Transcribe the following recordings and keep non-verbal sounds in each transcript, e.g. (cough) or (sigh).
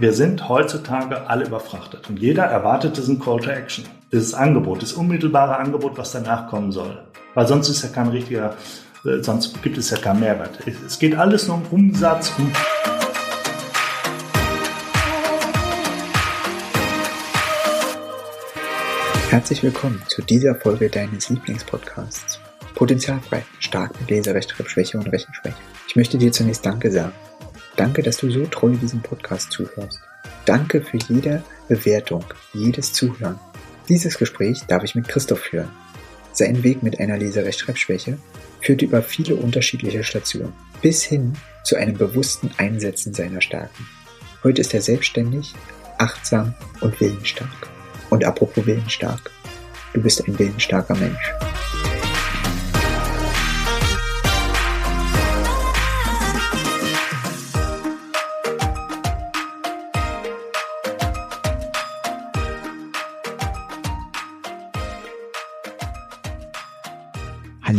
Wir sind heutzutage alle überfrachtet und jeder erwartet diesen Call to Action, dieses Angebot, das unmittelbare Angebot, was danach kommen soll. Weil sonst ist ja kein richtiger, äh, sonst gibt es ja keinen Mehrwert. Es geht alles nur um Umsatz, um Herzlich willkommen zu dieser Folge deines Lieblingspodcasts. Potenzialfrei, stark mit Leserechtschreibschwäche und Rechenschwäche. Ich möchte dir zunächst Danke sagen. Danke, dass du so treu diesem Podcast zuhörst. Danke für jede Bewertung, jedes Zuhören. Dieses Gespräch darf ich mit Christoph führen. Sein Weg mit einer Leserechtschreibschwäche führte über viele unterschiedliche Stationen bis hin zu einem bewussten Einsetzen seiner Stärken. Heute ist er selbstständig, achtsam und willensstark. Und apropos willensstark, du bist ein willensstarker Mensch.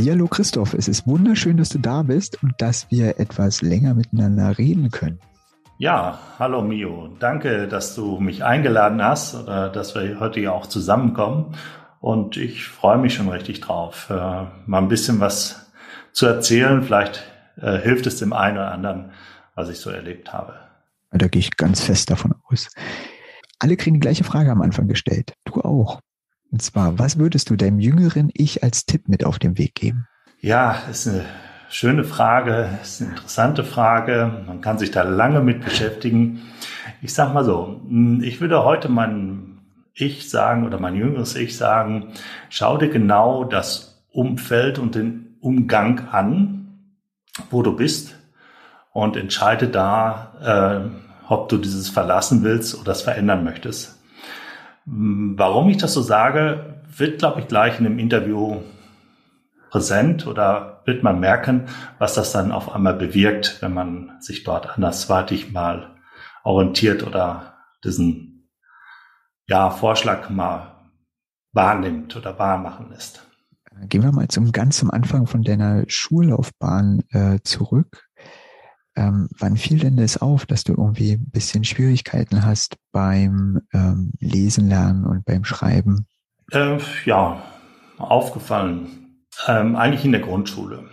Hallihallo Christoph, es ist wunderschön, dass du da bist und dass wir etwas länger miteinander reden können. Ja, hallo Mio. Danke, dass du mich eingeladen hast oder dass wir heute ja auch zusammenkommen. Und ich freue mich schon richtig drauf, äh, mal ein bisschen was zu erzählen. Vielleicht äh, hilft es dem einen oder anderen, was ich so erlebt habe. Da gehe ich ganz fest davon aus. Alle kriegen die gleiche Frage am Anfang gestellt. Du auch. Und zwar, was würdest du deinem jüngeren Ich als Tipp mit auf den Weg geben? Ja, ist eine schöne Frage, ist eine interessante Frage. Man kann sich da lange mit beschäftigen. Ich sag mal so, ich würde heute mein Ich sagen oder mein jüngeres Ich sagen, schau dir genau das Umfeld und den Umgang an, wo du bist und entscheide da, äh, ob du dieses verlassen willst oder das verändern möchtest. Warum ich das so sage, wird, glaube ich, gleich in dem Interview präsent oder wird man merken, was das dann auf einmal bewirkt, wenn man sich dort andersweitig mal orientiert oder diesen ja, Vorschlag mal wahrnimmt oder wahrmachen lässt. Gehen wir mal zum ganz zum Anfang von deiner Schullaufbahn äh, zurück. Ähm, wann fiel denn das auf, dass du irgendwie ein bisschen Schwierigkeiten hast beim ähm, Lesen lernen und beim Schreiben? Äh, ja, aufgefallen. Ähm, eigentlich in der Grundschule.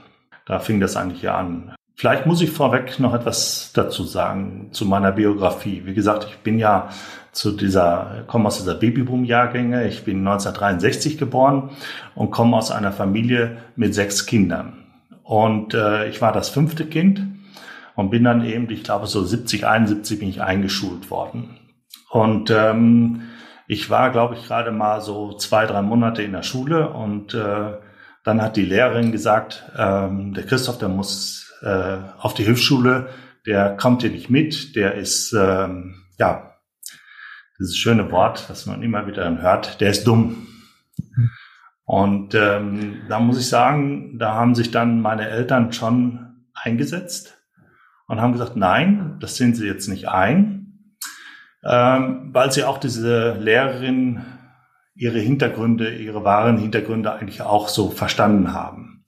Da fing das eigentlich ja an. Vielleicht muss ich vorweg noch etwas dazu sagen zu meiner Biografie. Wie gesagt, ich bin ja zu dieser, komme aus dieser Babyboom-Jahrgänge. Ich bin 1963 geboren und komme aus einer Familie mit sechs Kindern. Und äh, ich war das fünfte Kind und bin dann eben, ich glaube so 70, 71 bin ich eingeschult worden. Und ähm, ich war, glaube ich, gerade mal so zwei, drei Monate in der Schule und äh, dann hat die Lehrerin gesagt, ähm, der Christoph, der muss äh, auf die Hilfsschule, der kommt hier nicht mit, der ist, ähm, ja, dieses schöne Wort, das man immer wieder hört, der ist dumm. Und ähm, da muss ich sagen, da haben sich dann meine Eltern schon eingesetzt und haben gesagt, nein, das sehen sie jetzt nicht ein, ähm, weil sie auch diese Lehrerin ihre Hintergründe, ihre wahren Hintergründe eigentlich auch so verstanden haben.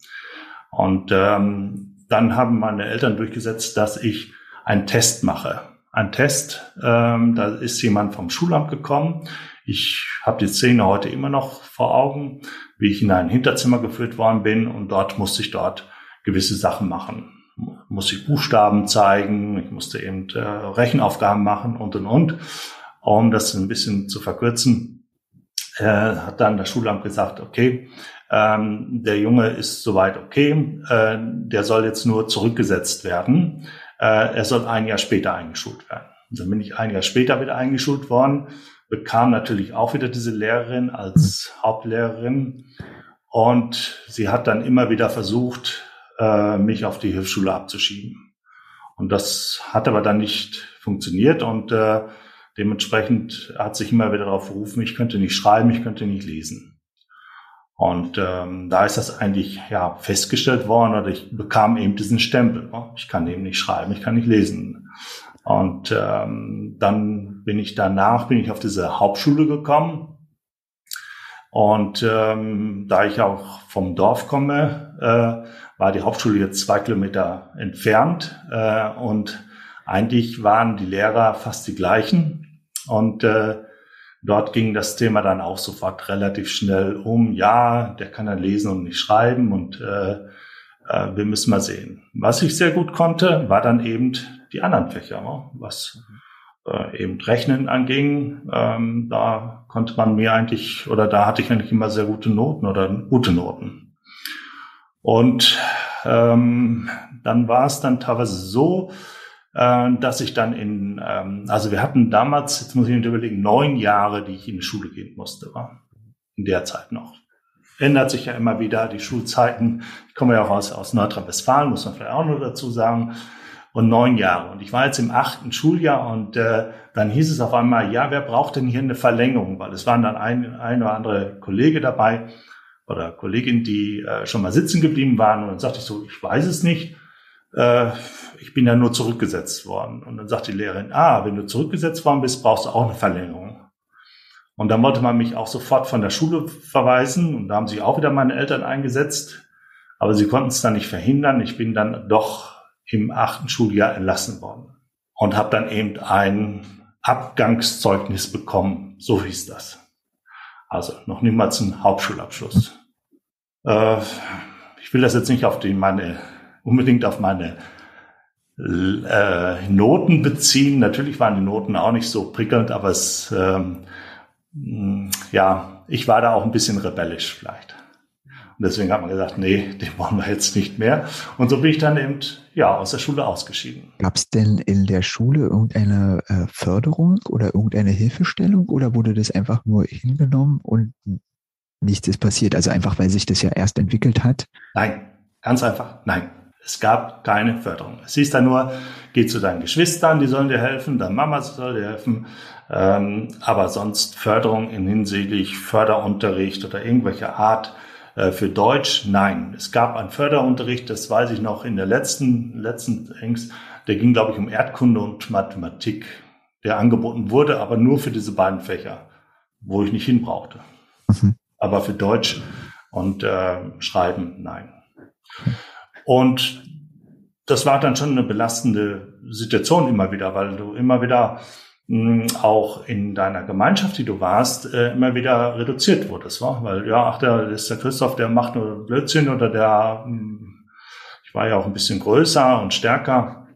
Und ähm, dann haben meine Eltern durchgesetzt, dass ich einen Test mache. Ein Test, ähm, da ist jemand vom Schulamt gekommen. Ich habe die Szene heute immer noch vor Augen, wie ich in ein Hinterzimmer geführt worden bin und dort musste ich dort gewisse Sachen machen musste ich Buchstaben zeigen, ich musste eben äh, Rechenaufgaben machen und und und. Um das ein bisschen zu verkürzen, äh, hat dann das Schulamt gesagt, okay, ähm, der Junge ist soweit okay, äh, der soll jetzt nur zurückgesetzt werden. Äh, er soll ein Jahr später eingeschult werden. Und dann bin ich ein Jahr später wieder eingeschult worden, bekam natürlich auch wieder diese Lehrerin als Hauptlehrerin und sie hat dann immer wieder versucht, äh, mich auf die Hilfsschule abzuschieben. Und das hat aber dann nicht funktioniert und äh, dementsprechend hat sich immer wieder darauf berufen, ich könnte nicht schreiben, ich könnte nicht lesen. Und ähm, da ist das eigentlich ja festgestellt worden oder ich bekam eben diesen Stempel. Ne? Ich kann eben nicht schreiben, ich kann nicht lesen. Und ähm, dann bin ich danach bin ich auf diese Hauptschule gekommen. Und ähm, da ich auch vom Dorf komme, äh, war die Hauptschule jetzt zwei Kilometer entfernt äh, und eigentlich waren die Lehrer fast die gleichen. Und äh, dort ging das Thema dann auch sofort relativ schnell um. Ja, der kann dann lesen und nicht schreiben und äh, äh, wir müssen mal sehen. Was ich sehr gut konnte, war dann eben die anderen Fächer, was äh, eben Rechnen anging. Ähm, da konnte man mir eigentlich, oder da hatte ich eigentlich immer sehr gute Noten oder gute Noten. Und ähm, dann war es dann teilweise so, äh, dass ich dann in, ähm, also wir hatten damals, jetzt muss ich mir überlegen, neun Jahre, die ich in die Schule gehen musste, war in der Zeit noch. Ändert sich ja immer wieder die Schulzeiten. Ich komme ja auch aus, aus Nordrhein-Westfalen, muss man vielleicht auch noch dazu sagen. Und neun Jahre. Und ich war jetzt im achten Schuljahr und äh, dann hieß es auf einmal, ja, wer braucht denn hier eine Verlängerung? Weil es waren dann ein, ein oder andere Kollege dabei oder Kollegin, die äh, schon mal sitzen geblieben waren. Und dann sagte ich so, ich weiß es nicht äh, ich bin ja nur zurückgesetzt worden. Und dann sagt die Lehrerin, ah, wenn du zurückgesetzt worden bist, brauchst du auch eine Verlängerung. Und dann wollte man mich auch sofort von der Schule verweisen und da haben sich auch wieder meine Eltern eingesetzt. Aber sie konnten es dann nicht verhindern. Ich bin dann doch im achten Schuljahr entlassen worden und habe dann eben ein Abgangszeugnis bekommen. So hieß das. Also noch niemals ein Hauptschulabschluss. Äh, ich will das jetzt nicht auf die meine unbedingt auf meine äh, Noten beziehen. Natürlich waren die Noten auch nicht so prickelnd, aber es, ähm, ja, ich war da auch ein bisschen rebellisch vielleicht. Und deswegen hat man gesagt, nee, den wollen wir jetzt nicht mehr. Und so bin ich dann eben ja aus der Schule ausgeschieden. Gab es denn in der Schule irgendeine äh, Förderung oder irgendeine Hilfestellung oder wurde das einfach nur hingenommen und nichts ist passiert? Also einfach, weil sich das ja erst entwickelt hat? Nein, ganz einfach, nein. Es gab keine Förderung. Es hieß dann nur, geh zu deinen Geschwistern, die sollen dir helfen, deine Mama soll dir helfen. Ähm, aber sonst Förderung in hinsichtlich Förderunterricht oder irgendwelche Art äh, für Deutsch, nein. Es gab einen Förderunterricht, das weiß ich noch in der letzten, letzten Ängst, der ging, glaube ich, um Erdkunde und Mathematik, der angeboten wurde, aber nur für diese beiden Fächer, wo ich nicht hin brauchte. Aber für Deutsch und äh, Schreiben, nein. Und das war dann schon eine belastende Situation immer wieder, weil du immer wieder mh, auch in deiner Gemeinschaft, die du warst, äh, immer wieder reduziert wurdest, war? Weil ja, ach, der ist der Christoph, der macht nur Blödsinn oder der, mh, ich war ja auch ein bisschen größer und stärker.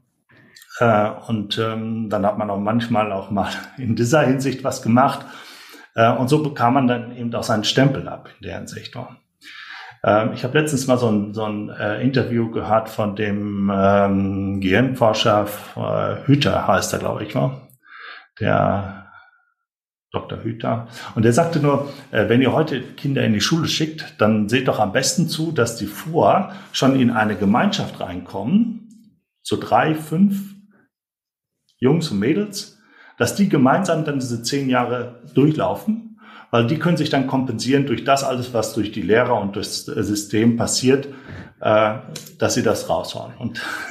Äh, und ähm, dann hat man auch manchmal auch mal in dieser Hinsicht was gemacht. Äh, und so bekam man dann eben auch seinen Stempel ab in der Hinsicht. Ähm, ich habe letztens mal so ein, so ein äh, Interview gehört von dem ähm, Gehirnforscher äh, Hüter, heißt er, glaube ich, war. Der Dr. Hüter. Und der sagte nur, äh, wenn ihr heute Kinder in die Schule schickt, dann seht doch am besten zu, dass die vor schon in eine Gemeinschaft reinkommen, so drei, fünf Jungs und Mädels, dass die gemeinsam dann diese zehn Jahre durchlaufen weil die können sich dann kompensieren durch das alles, was durch die Lehrer und durchs System passiert, äh, dass sie das raushauen. Und (laughs)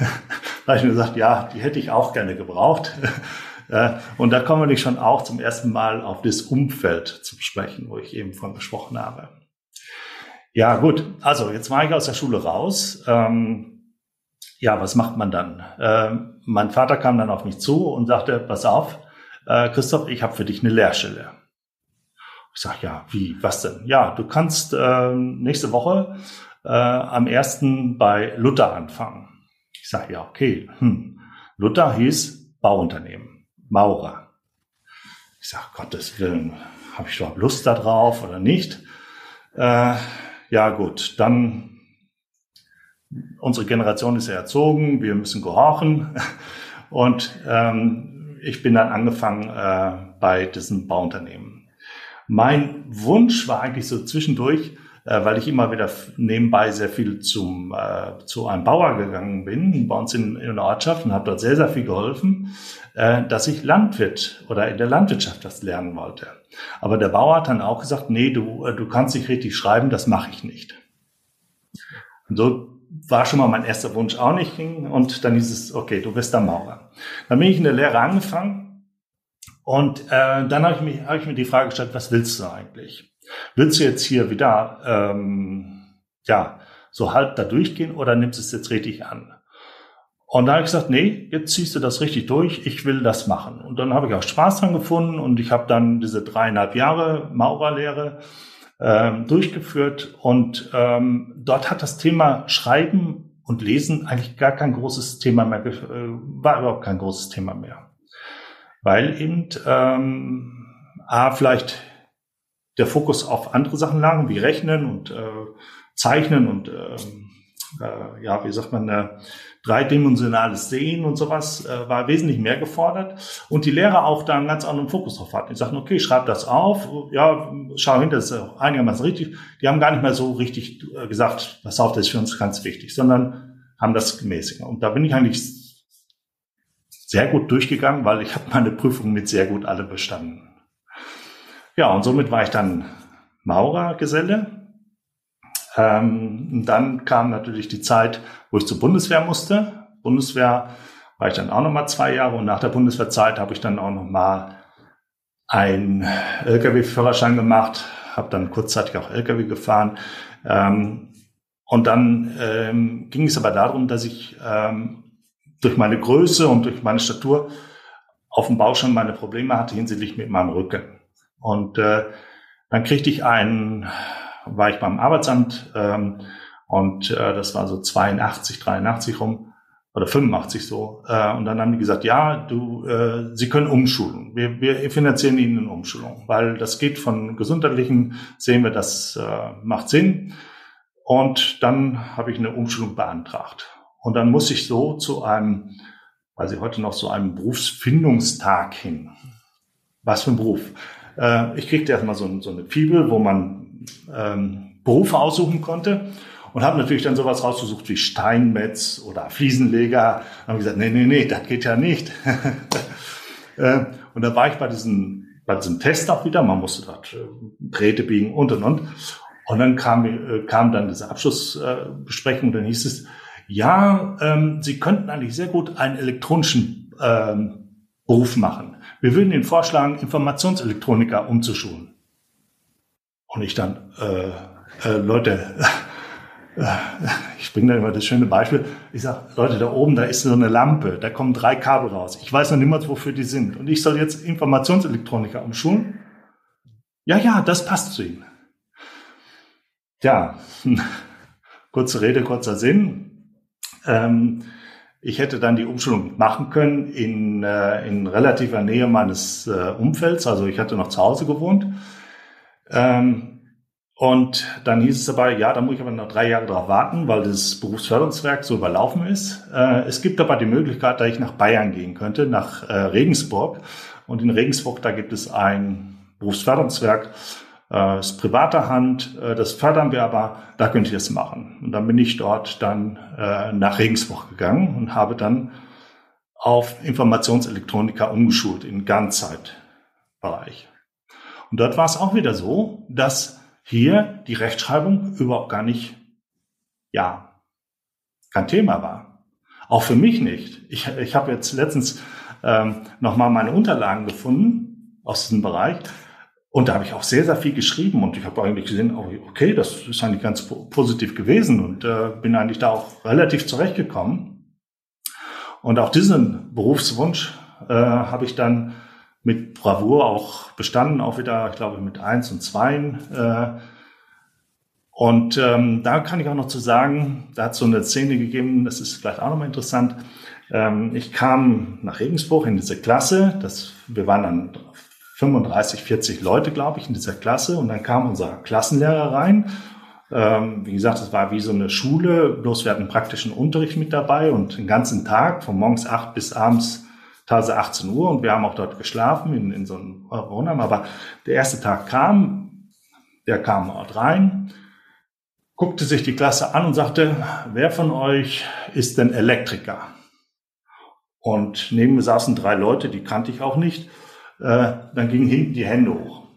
da habe ich mir gesagt, ja, die hätte ich auch gerne gebraucht. (laughs) äh, und da kommen wir schon auch zum ersten Mal auf das Umfeld zu sprechen, wo ich eben von gesprochen habe. Ja, gut. Also, jetzt war ich aus der Schule raus. Ähm, ja, was macht man dann? Äh, mein Vater kam dann auf mich zu und sagte, pass auf, äh, Christoph, ich habe für dich eine Lehrstelle. Ich sage, ja, wie, was denn? Ja, du kannst äh, nächste Woche äh, am ersten bei Luther anfangen. Ich sage, ja, okay. Hm. Luther hieß Bauunternehmen, Maurer. Ich sage, Gottes Willen, habe ich überhaupt Lust darauf oder nicht? Äh, ja, gut, dann unsere Generation ist erzogen, wir müssen gehorchen. (laughs) Und ähm, ich bin dann angefangen äh, bei diesem Bauunternehmen. Mein Wunsch war eigentlich so zwischendurch, äh, weil ich immer wieder nebenbei sehr viel zum, äh, zu einem Bauer gegangen bin, bei uns in, in der Ortschaft und habe dort sehr, sehr viel geholfen, äh, dass ich Landwirt oder in der Landwirtschaft das lernen wollte. Aber der Bauer hat dann auch gesagt, nee, du, äh, du kannst nicht richtig schreiben, das mache ich nicht. Und so war schon mal mein erster Wunsch auch nicht und dann hieß es, okay, du wirst der Maurer. Dann bin ich in der Lehre angefangen und äh, dann habe ich, mich, hab ich mir die Frage gestellt, was willst du eigentlich? Willst du jetzt hier wieder ähm, ja so halb da durchgehen oder nimmst du es jetzt richtig an? Und da habe ich gesagt, nee, jetzt ziehst du das richtig durch, ich will das machen. Und dann habe ich auch Spaß dran gefunden und ich habe dann diese dreieinhalb Jahre Maurerlehre ähm, durchgeführt und ähm, dort hat das Thema Schreiben und Lesen eigentlich gar kein großes Thema mehr, äh, war überhaupt kein großes Thema mehr. Weil eben ähm, A, vielleicht der Fokus auf andere Sachen lag, wie Rechnen und äh, Zeichnen und äh, äh, ja, wie sagt man, äh, dreidimensionales Sehen und sowas äh, war wesentlich mehr gefordert und die Lehrer auch da einen ganz anderen Fokus drauf hatten. Die sagten, okay, schreib das auf, ja, schau hin, das ist einigermaßen richtig. Die haben gar nicht mehr so richtig äh, gesagt, pass auf, das ist für uns ganz wichtig, sondern haben das gemäßigt. Und da bin ich eigentlich sehr gut durchgegangen, weil ich habe meine Prüfungen mit sehr gut alle bestanden. Ja, und somit war ich dann Maurergeselle ähm, dann kam natürlich die Zeit, wo ich zur Bundeswehr musste. Bundeswehr war ich dann auch noch mal zwei Jahre und nach der Bundeswehrzeit habe ich dann auch noch mal einen LKW-Führerschein gemacht, habe dann kurzzeitig auch LKW gefahren. Ähm, und dann ähm, ging es aber darum, dass ich ähm, durch meine Größe und durch meine Statur auf dem Bau schon meine Probleme hatte hinsichtlich mit meinem Rücken. Und äh, dann kriegte ich einen war ich beim Arbeitsamt ähm, und äh, das war so 82, 83 rum oder 85 so. Äh, und dann haben die gesagt, ja, du, äh, Sie können umschulen. Wir, wir finanzieren Ihnen eine Umschulung, weil das geht von gesundheitlichen, sehen wir, das äh, macht Sinn. Und dann habe ich eine Umschulung beantragt. Und dann muss ich so zu einem, weiß ich heute noch, so einem Berufsfindungstag hin. Was für ein Beruf. Äh, ich kriegte erstmal so, so eine Fibel, wo man ähm, Berufe aussuchen konnte und habe natürlich dann sowas rausgesucht wie Steinmetz oder Fliesenleger. Und gesagt, nee, nee, nee, das geht ja nicht. (laughs) äh, und da war ich bei diesem, bei diesem Test auch wieder. Man musste dort äh, Drähte biegen und und und. Und dann kam, äh, kam dann diese Abschlussbesprechung. Dann hieß es, ja, ähm, Sie könnten eigentlich sehr gut einen elektronischen ähm, Beruf machen. Wir würden Ihnen vorschlagen, Informationselektroniker umzuschulen. Und ich dann, äh, äh, Leute, (laughs) äh, ich bringe da immer das schöne Beispiel. Ich sage, Leute, da oben, da ist so eine Lampe, da kommen drei Kabel raus. Ich weiß noch niemals, wofür die sind. Und ich soll jetzt Informationselektroniker umschulen? Ja, ja, das passt zu Ihnen. Ja, (laughs) kurze Rede, kurzer Sinn. Ähm, ich hätte dann die Umschulung machen können in, äh, in relativer Nähe meines äh, Umfelds. Also ich hatte noch zu Hause gewohnt. Ähm, und dann hieß es dabei, ja, da muss ich aber noch drei Jahre drauf warten, weil das Berufsförderungswerk so überlaufen ist. Äh, es gibt aber die Möglichkeit, dass ich nach Bayern gehen könnte, nach äh, Regensburg. Und in Regensburg, da gibt es ein Berufsförderungswerk, äh, ist privater Hand, äh, das fördern wir aber, da könnte ich das machen. Und dann bin ich dort dann äh, nach Regensburg gegangen und habe dann auf Informationselektroniker umgeschult in Ganzzeitbereich. Und dort war es auch wieder so, dass hier die Rechtschreibung überhaupt gar nicht, ja, kein Thema war. Auch für mich nicht. Ich, ich habe jetzt letztens ähm, nochmal meine Unterlagen gefunden aus diesem Bereich. Und da habe ich auch sehr, sehr viel geschrieben und ich habe eigentlich gesehen, oh, okay, das ist eigentlich ganz positiv gewesen und äh, bin eigentlich da auch relativ zurechtgekommen. Und auch diesen Berufswunsch äh, habe ich dann mit Bravour auch bestanden, auch wieder, ich glaube, mit eins und zweien. Äh, und ähm, da kann ich auch noch zu sagen, da hat es so eine Szene gegeben, das ist vielleicht auch nochmal interessant. Ähm, ich kam nach Regensburg in diese Klasse, das, wir waren dann 35, 40 Leute, glaube ich, in dieser Klasse und dann kam unser Klassenlehrer rein. Ähm, wie gesagt, es war wie so eine Schule, bloß wir hatten praktischen Unterricht mit dabei und den ganzen Tag, von morgens acht bis abends teilweise 18 Uhr und wir haben auch dort geschlafen in, in so einem Wohnheim. Aber der erste Tag kam, der kam dort rein, guckte sich die Klasse an und sagte, wer von euch ist denn Elektriker? Und neben mir saßen drei Leute, die kannte ich auch nicht. Äh, dann gingen hinten die Hände hoch.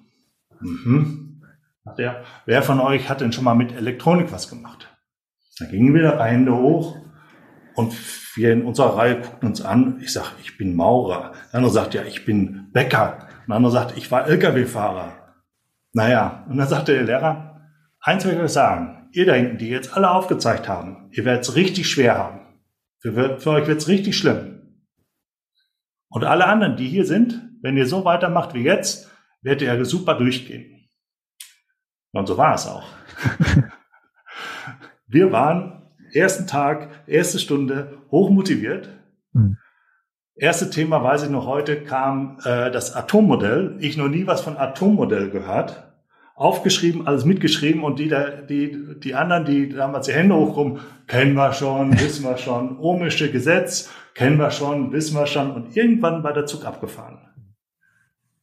Mhm. Sagt er, wer von euch hat denn schon mal mit Elektronik was gemacht? Dann gingen wieder Hände hoch. Und wir in unserer Reihe guckten uns an. Ich sage, ich bin Maurer. Der andere sagt, ja, ich bin Bäcker. Der andere sagt, ich war Lkw-Fahrer. Naja, und dann sagte der Lehrer, eins will ich euch sagen, ihr da hinten, die jetzt alle aufgezeigt haben, ihr werdet es richtig schwer haben. Für, für euch wird's richtig schlimm. Und alle anderen, die hier sind, wenn ihr so weitermacht wie jetzt, werdet ihr super durchgehen. Und so war es auch. (laughs) Wir waren ersten Tag, erste Stunde hochmotiviert. Mhm. Erste Thema, weiß ich noch heute, kam äh, das Atommodell. Ich noch nie was von Atommodell gehört. Aufgeschrieben, alles mitgeschrieben und die, die, die anderen, die damals die Hände hochrum, kennen wir schon, (laughs) wissen wir schon, ohmische Gesetz, kennen wir schon, wissen wir schon. Und irgendwann war der Zug abgefahren.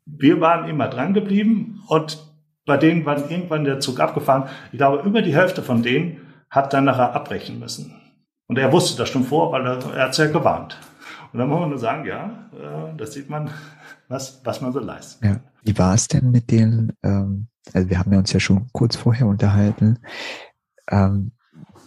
Wir waren immer dran geblieben und bei denen war irgendwann der Zug abgefahren. Ich glaube, über die Hälfte von denen hat dann nachher abbrechen müssen. Und er wusste das schon vor, weil er, er hat es ja gewarnt. Und dann muss man nur sagen, ja, äh, das sieht man, was, was man so leistet. Ja. Wie war es denn mit den, ähm, also wir haben ja uns ja schon kurz vorher unterhalten, ähm,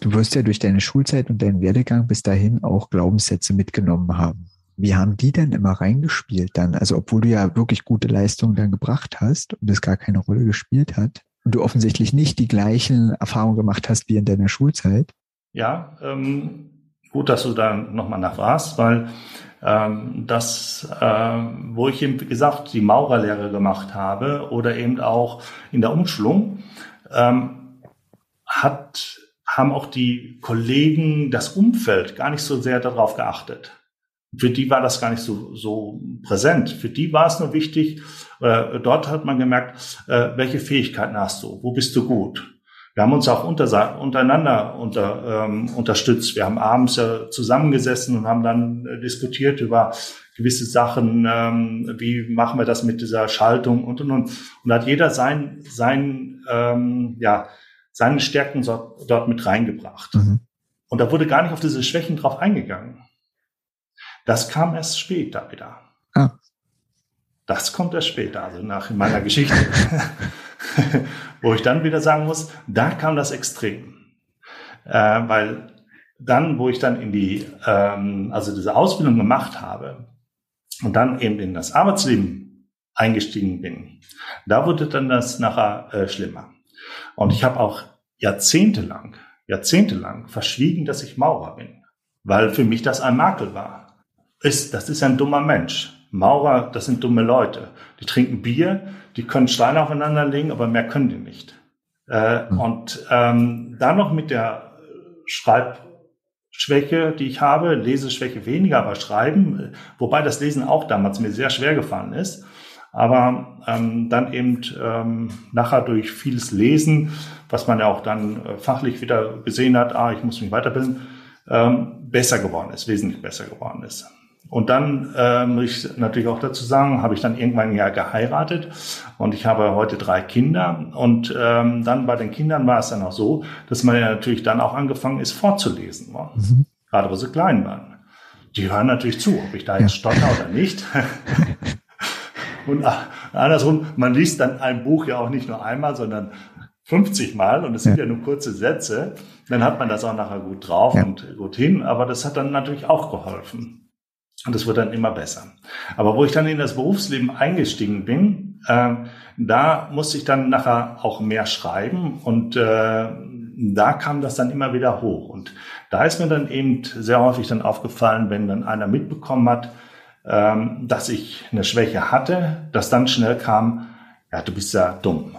du wirst ja durch deine Schulzeit und deinen Werdegang bis dahin auch Glaubenssätze mitgenommen haben. Wie haben die denn immer reingespielt dann? Also obwohl du ja wirklich gute Leistungen dann gebracht hast und es gar keine Rolle gespielt hat du offensichtlich nicht die gleichen Erfahrungen gemacht hast wie in deiner Schulzeit. Ja, ähm, gut, dass du da nochmal nachfragst, weil ähm, das, ähm, wo ich eben, gesagt, die Maurerlehre gemacht habe oder eben auch in der Umschulung, ähm, hat, haben auch die Kollegen, das Umfeld gar nicht so sehr darauf geachtet. Für die war das gar nicht so, so präsent. Für die war es nur wichtig, äh, dort hat man gemerkt, äh, welche Fähigkeiten hast du, wo bist du gut. Wir haben uns auch unter, untereinander unter, ähm, unterstützt. Wir haben abends ja zusammengesessen und haben dann äh, diskutiert über gewisse Sachen, ähm, wie machen wir das mit dieser Schaltung und und und. Und da hat jeder sein, sein, ähm, ja, seine Stärken so, dort mit reingebracht. Mhm. Und da wurde gar nicht auf diese Schwächen drauf eingegangen. Das kam erst später wieder. Ah. Das kommt erst später, also nach meiner Geschichte. (laughs) Wo ich dann wieder sagen muss, da kam das Extrem. Äh, weil dann, wo ich dann in die, ähm, also diese Ausbildung gemacht habe und dann eben in das Arbeitsleben eingestiegen bin, da wurde dann das nachher äh, schlimmer. Und ich habe auch jahrzehntelang, jahrzehntelang verschwiegen, dass ich Maurer bin, weil für mich das ein Makel war. Ist, das ist ein dummer Mensch. Maurer, das sind dumme Leute. Die trinken Bier, die können Steine aufeinander legen, aber mehr können die nicht. Äh, mhm. Und ähm, dann noch mit der Schreibschwäche, die ich habe, Leseschwäche weniger, aber Schreiben, wobei das Lesen auch damals mir sehr schwer gefallen ist. Aber ähm, dann eben ähm, nachher durch vieles Lesen, was man ja auch dann äh, fachlich wieder gesehen hat, ah, ich muss mich weiterbilden, ähm, besser geworden ist, wesentlich besser geworden ist. Und dann äh, muss ich natürlich auch dazu sagen, habe ich dann irgendwann ja geheiratet und ich habe heute drei Kinder. Und ähm, dann bei den Kindern war es dann auch so, dass man ja natürlich dann auch angefangen ist vorzulesen. Mhm. Gerade wo sie klein waren. Die hören natürlich zu, ob ich da jetzt stotter oder nicht. (laughs) und ach, andersrum, man liest dann ein Buch ja auch nicht nur einmal, sondern 50 Mal und es sind ja. ja nur kurze Sätze. Dann hat man das auch nachher gut drauf ja. und gut hin. Aber das hat dann natürlich auch geholfen. Und es wird dann immer besser. Aber wo ich dann in das Berufsleben eingestiegen bin, äh, da musste ich dann nachher auch mehr schreiben und äh, da kam das dann immer wieder hoch. Und da ist mir dann eben sehr häufig dann aufgefallen, wenn dann einer mitbekommen hat, ähm, dass ich eine Schwäche hatte, dass dann schnell kam, ja, du bist ja dumm.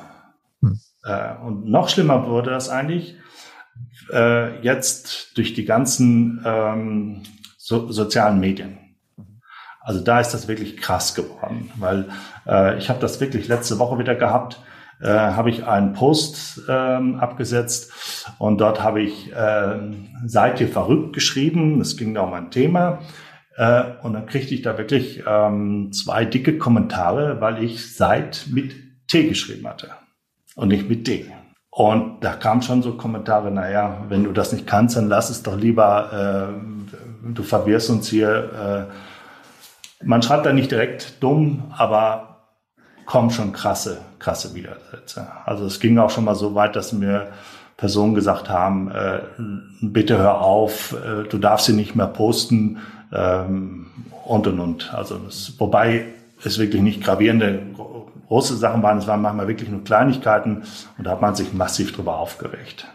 Hm. Äh, und noch schlimmer wurde das eigentlich äh, jetzt durch die ganzen ähm, so, sozialen Medien. Also da ist das wirklich krass geworden, weil äh, ich habe das wirklich letzte Woche wieder gehabt. Äh, habe ich einen Post ähm, abgesetzt und dort habe ich äh, seid ihr verrückt geschrieben. Es ging da um ein Thema äh, und dann kriegte ich da wirklich ähm, zwei dicke Kommentare, weil ich seid mit T geschrieben hatte und nicht mit D. Und da kamen schon so Kommentare, naja, wenn du das nicht kannst, dann lass es doch lieber, äh, du verwirrst uns hier. Äh, man schreibt da nicht direkt dumm, aber kommen schon krasse, krasse Widersätze. Also es ging auch schon mal so weit, dass mir Personen gesagt haben, äh, bitte hör auf, äh, du darfst sie nicht mehr posten ähm, und und und. Also das, wobei es wirklich nicht gravierende große Sachen waren, es waren manchmal wirklich nur Kleinigkeiten und da hat man sich massiv drüber aufgeregt.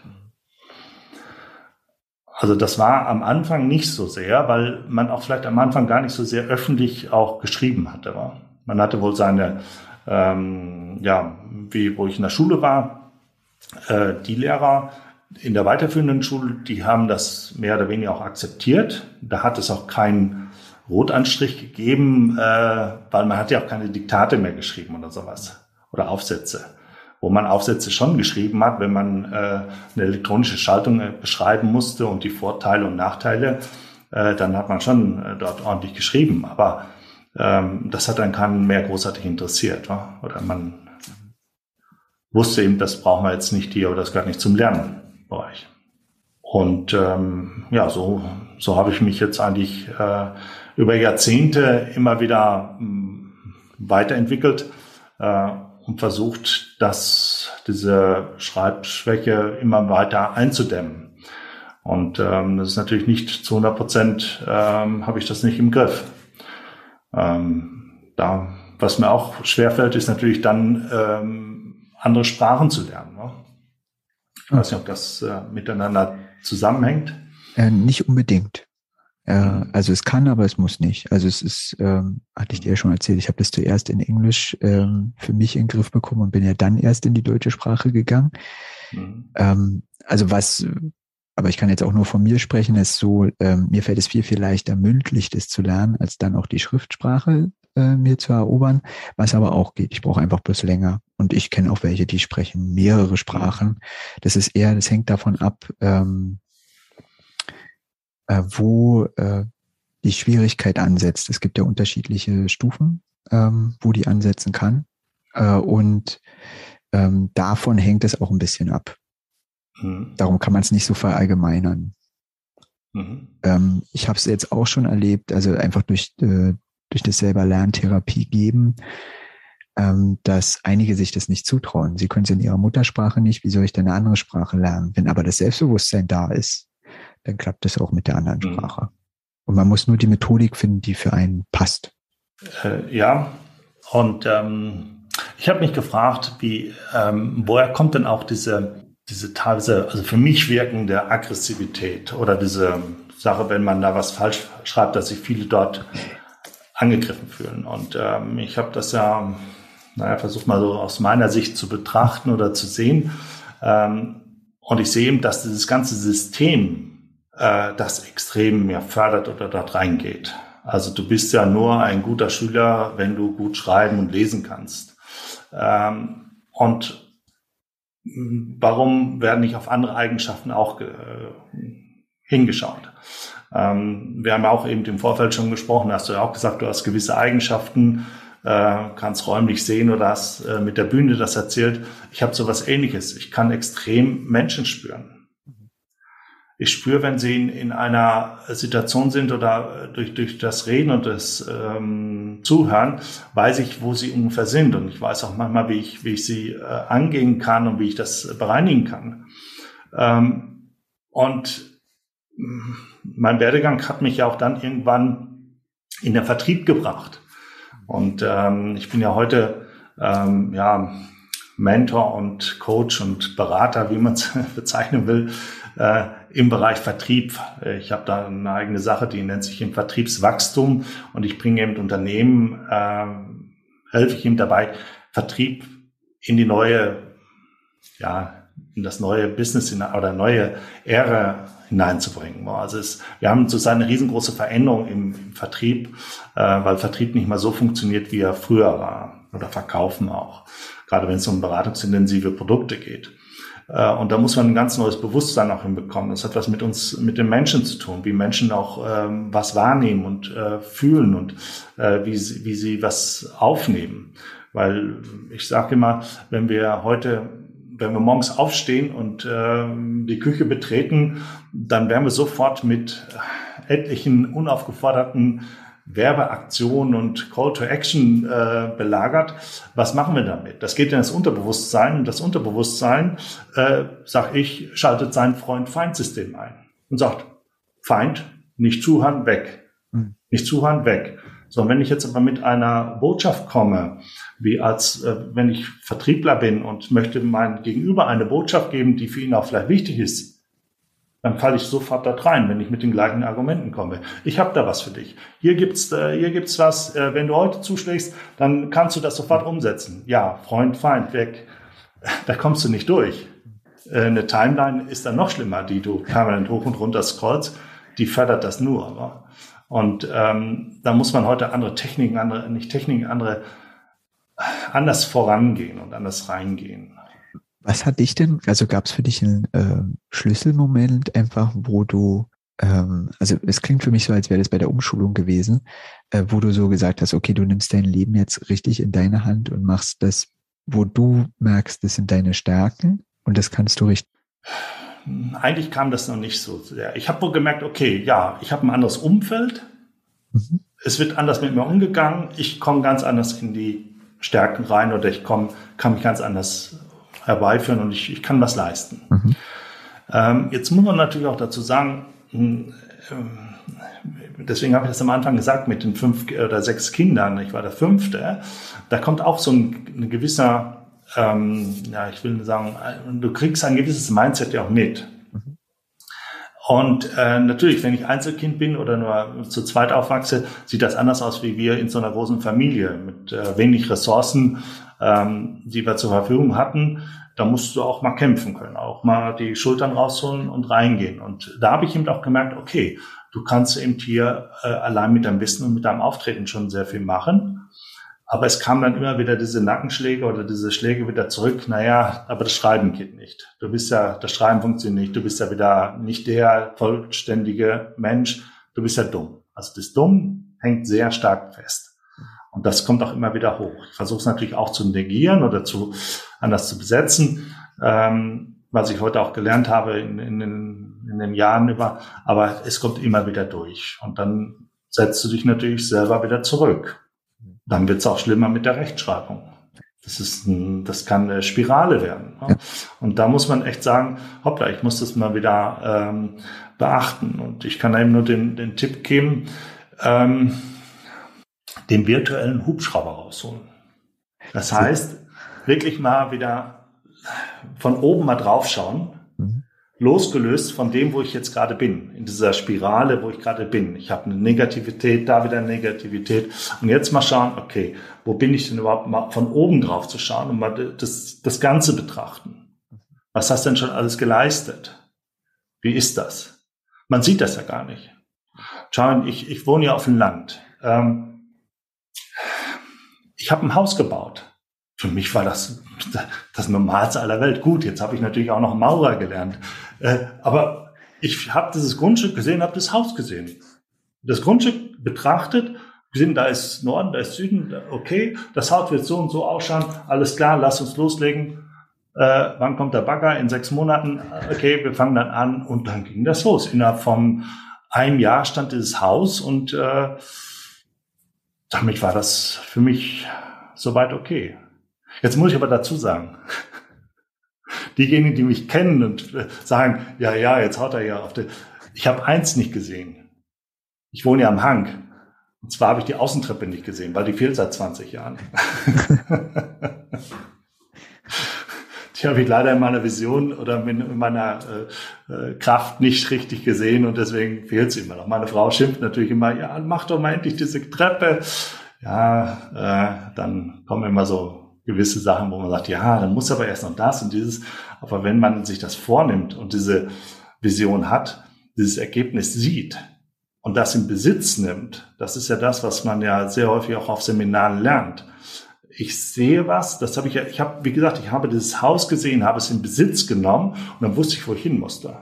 Also das war am Anfang nicht so sehr, weil man auch vielleicht am Anfang gar nicht so sehr öffentlich auch geschrieben hatte. Man hatte wohl seine, ähm, ja, wie wo ich in der Schule war, äh, die Lehrer in der weiterführenden Schule, die haben das mehr oder weniger auch akzeptiert. Da hat es auch keinen Rotanstrich gegeben, äh, weil man hat ja auch keine Diktate mehr geschrieben oder sowas oder Aufsätze wo man Aufsätze schon geschrieben hat, wenn man äh, eine elektronische Schaltung äh, beschreiben musste und die Vorteile und Nachteile, äh, dann hat man schon äh, dort ordentlich geschrieben. Aber ähm, das hat dann keinen mehr großartig interessiert. Wa? Oder man wusste eben, das brauchen wir jetzt nicht hier oder das gehört nicht zum Lernbereich. Und ähm, ja, so, so habe ich mich jetzt eigentlich äh, über Jahrzehnte immer wieder mh, hm, weiterentwickelt. Äh, und versucht, dass diese Schreibschwäche immer weiter einzudämmen. Und ähm, das ist natürlich nicht zu 100 Prozent, ähm, habe ich das nicht im Griff. Ähm, da, was mir auch schwerfällt, ist natürlich dann ähm, andere Sprachen zu lernen. Ne? Ich weiß nicht, ob das äh, miteinander zusammenhängt. Äh, nicht unbedingt. Äh, mhm. also es kann, aber es muss nicht. Also es ist, ähm, hatte ich dir ja schon erzählt, ich habe das zuerst in Englisch ähm, für mich in den Griff bekommen und bin ja dann erst in die deutsche Sprache gegangen. Mhm. Ähm, also was, aber ich kann jetzt auch nur von mir sprechen, ist so, ähm, mir fällt es viel, viel leichter, mündlich das zu lernen, als dann auch die Schriftsprache äh, mir zu erobern, was aber auch geht. Ich brauche einfach bloß länger. Und ich kenne auch welche, die sprechen mehrere Sprachen. Das ist eher, das hängt davon ab, ähm, äh, wo äh, die Schwierigkeit ansetzt. Es gibt ja unterschiedliche Stufen, ähm, wo die ansetzen kann. Äh, und ähm, davon hängt es auch ein bisschen ab. Mhm. Darum kann man es nicht so verallgemeinern. Mhm. Ähm, ich habe es jetzt auch schon erlebt, also einfach durch, äh, durch das selber Lerntherapie geben, ähm, dass einige sich das nicht zutrauen. Sie können es in ihrer Muttersprache nicht, wie soll ich denn eine andere Sprache lernen? Wenn aber das Selbstbewusstsein da ist, dann klappt es auch mit der anderen mhm. Sprache. Und man muss nur die Methodik finden, die für einen passt. Äh, ja, und ähm, ich habe mich gefragt, wie, ähm, woher kommt denn auch diese, diese teilweise, also für mich wirkende Aggressivität oder diese Sache, wenn man da was falsch schreibt, dass sich viele dort angegriffen fühlen. Und ähm, ich habe das ja, naja, versucht mal so aus meiner Sicht zu betrachten oder zu sehen. Ähm, und ich sehe eben, dass dieses ganze System äh, das extrem mehr fördert oder dort reingeht. Also du bist ja nur ein guter Schüler, wenn du gut schreiben und lesen kannst. Ähm, und warum werden nicht auf andere Eigenschaften auch äh, hingeschaut? Ähm, wir haben auch eben im Vorfeld schon gesprochen, hast du ja auch gesagt, du hast gewisse Eigenschaften, äh, kannst räumlich sehen oder hast äh, mit der Bühne das erzählt. Ich habe sowas ähnliches. Ich kann extrem Menschen spüren ich spüre, wenn sie in, in einer Situation sind oder durch, durch das Reden und das ähm, Zuhören, weiß ich, wo sie ungefähr sind. Und ich weiß auch manchmal, wie ich, wie ich sie äh, angehen kann und wie ich das bereinigen kann. Ähm, und mm, mein Werdegang hat mich ja auch dann irgendwann in den Vertrieb gebracht. Und ähm, ich bin ja heute ähm, ja Mentor und Coach und Berater, wie man es (laughs) bezeichnen will, äh, im Bereich Vertrieb. Ich habe da eine eigene Sache, die nennt sich im Vertriebswachstum und ich bringe eben Unternehmen, äh, helfe ich ihm dabei, Vertrieb in die neue, ja, in das neue Business oder neue Ära hineinzubringen. Also es, wir haben sozusagen eine riesengroße Veränderung im, im Vertrieb, äh, weil Vertrieb nicht mehr so funktioniert, wie er früher war oder Verkaufen auch, gerade wenn es um beratungsintensive Produkte geht. Äh, und da muss man ein ganz neues Bewusstsein auch hinbekommen. Das hat was mit uns, mit den Menschen zu tun, wie Menschen auch ähm, was wahrnehmen und äh, fühlen und äh, wie, sie, wie sie was aufnehmen. Weil ich sage immer, wenn wir heute, wenn wir morgens aufstehen und äh, die Küche betreten, dann werden wir sofort mit etlichen unaufgeforderten Werbeaktion und Call to Action äh, belagert. Was machen wir damit? Das geht in das Unterbewusstsein und das Unterbewusstsein, äh, sag ich, schaltet sein Freund-Feind-System ein und sagt, Feind, nicht zuhören, weg. Mhm. Nicht zuhören, weg. So, wenn ich jetzt aber mit einer Botschaft komme, wie als äh, wenn ich Vertriebler bin und möchte mein Gegenüber eine Botschaft geben, die für ihn auch vielleicht wichtig ist, dann falle ich sofort dort rein, wenn ich mit den gleichen Argumenten komme. Ich habe da was für dich. Hier gibt's, äh, hier gibt's was. Äh, wenn du heute zuschlägst, dann kannst du das sofort umsetzen. Ja, Freund, Feind, weg. (laughs) Da kommst du nicht durch. Äh, eine Timeline ist dann noch schlimmer, die du permanent hoch und runter scrollst. Die fördert das nur. Aber. Und ähm, da muss man heute andere Techniken, andere, nicht Techniken, andere anders vorangehen und anders reingehen. Was hat dich denn, also gab es für dich einen äh, Schlüsselmoment einfach, wo du, ähm, also es klingt für mich so, als wäre das bei der Umschulung gewesen, äh, wo du so gesagt hast, okay, du nimmst dein Leben jetzt richtig in deine Hand und machst das, wo du merkst, das sind deine Stärken und das kannst du richtig. Eigentlich kam das noch nicht so sehr. Ich habe wohl gemerkt, okay, ja, ich habe ein anderes Umfeld. Mhm. Es wird anders mit mir umgegangen. Ich komme ganz anders in die Stärken rein oder ich komm, kann mich ganz anders herbeiführen und ich, ich kann was leisten. Mhm. Ähm, jetzt muss man natürlich auch dazu sagen, hm, ähm, deswegen habe ich das am Anfang gesagt mit den fünf oder sechs Kindern, ich war der fünfte, da kommt auch so ein, ein gewisser, ähm, ja, ich will sagen, du kriegst ein gewisses Mindset ja auch mit. Und äh, natürlich, wenn ich Einzelkind bin oder nur zu zweit aufwachse, sieht das anders aus wie wir in so einer großen Familie mit äh, wenig Ressourcen ähm, die wir zur Verfügung hatten, da musst du auch mal kämpfen können, auch mal die Schultern rausholen und reingehen. Und da habe ich eben auch gemerkt, okay, du kannst eben hier äh, allein mit deinem Wissen und mit deinem Auftreten schon sehr viel machen. Aber es kam dann immer wieder diese Nackenschläge oder diese Schläge wieder zurück. Naja, aber das Schreiben geht nicht. Du bist ja, das Schreiben funktioniert nicht. Du bist ja wieder nicht der vollständige Mensch. Du bist ja dumm. Also das Dumm hängt sehr stark fest. Und das kommt auch immer wieder hoch. Ich versuche es natürlich auch zu negieren oder zu anders zu besetzen, ähm, was ich heute auch gelernt habe in, in, in, in den Jahren über. Aber es kommt immer wieder durch. Und dann setzt du dich natürlich selber wieder zurück. Dann wird es auch schlimmer mit der Rechtschreibung. Das ist ein, das kann eine Spirale werden. Ne? Und da muss man echt sagen, hoppla, ich muss das mal wieder ähm, beachten. Und ich kann eben nur den, den Tipp geben, ähm, den virtuellen Hubschrauber rausholen. Das heißt, wirklich mal wieder von oben mal draufschauen. Losgelöst von dem, wo ich jetzt gerade bin, in dieser Spirale, wo ich gerade bin. Ich habe eine Negativität, da wieder eine Negativität. Und jetzt mal schauen, okay, wo bin ich denn überhaupt mal von oben drauf zu schauen und mal das, das Ganze betrachten. Was hast du denn schon alles geleistet? Wie ist das? Man sieht das ja gar nicht. Schauen, ich, ich wohne ja auf dem Land. Ähm, ich habe ein Haus gebaut. Für mich war das (laughs) das Normalste aller Welt. Gut, jetzt habe ich natürlich auch noch Maurer gelernt. Äh, aber ich habe dieses Grundstück gesehen, habe das Haus gesehen. Das Grundstück betrachtet, gesehen, da ist Norden, da ist Süden, okay, das Haus wird so und so ausschauen, alles klar, lass uns loslegen. Äh, wann kommt der Bagger? In sechs Monaten. Okay, wir fangen dann an und dann ging das los. Innerhalb von einem Jahr stand dieses Haus und äh, damit war das für mich soweit okay. Jetzt muss ich aber dazu sagen, diejenigen, die mich kennen und äh, sagen, ja, ja, jetzt haut er ja auf den. Ich habe eins nicht gesehen. Ich wohne ja am Hang. Und zwar habe ich die Außentreppe nicht gesehen, weil die fehlt seit 20 Jahren. (laughs) die habe ich leider in meiner Vision oder in meiner äh, äh, Kraft nicht richtig gesehen und deswegen fehlt sie immer noch. Meine Frau schimpft natürlich immer, ja, mach doch mal endlich diese Treppe. Ja, äh, dann kommen immer so gewisse Sachen, wo man sagt, ja, dann muss aber erst noch das und dieses. Aber wenn man sich das vornimmt und diese Vision hat, dieses Ergebnis sieht und das in Besitz nimmt, das ist ja das, was man ja sehr häufig auch auf Seminaren lernt ich sehe was, das habe ich ja, ich habe, wie gesagt, ich habe dieses Haus gesehen, habe es in Besitz genommen und dann wusste ich, wo ich hin musste.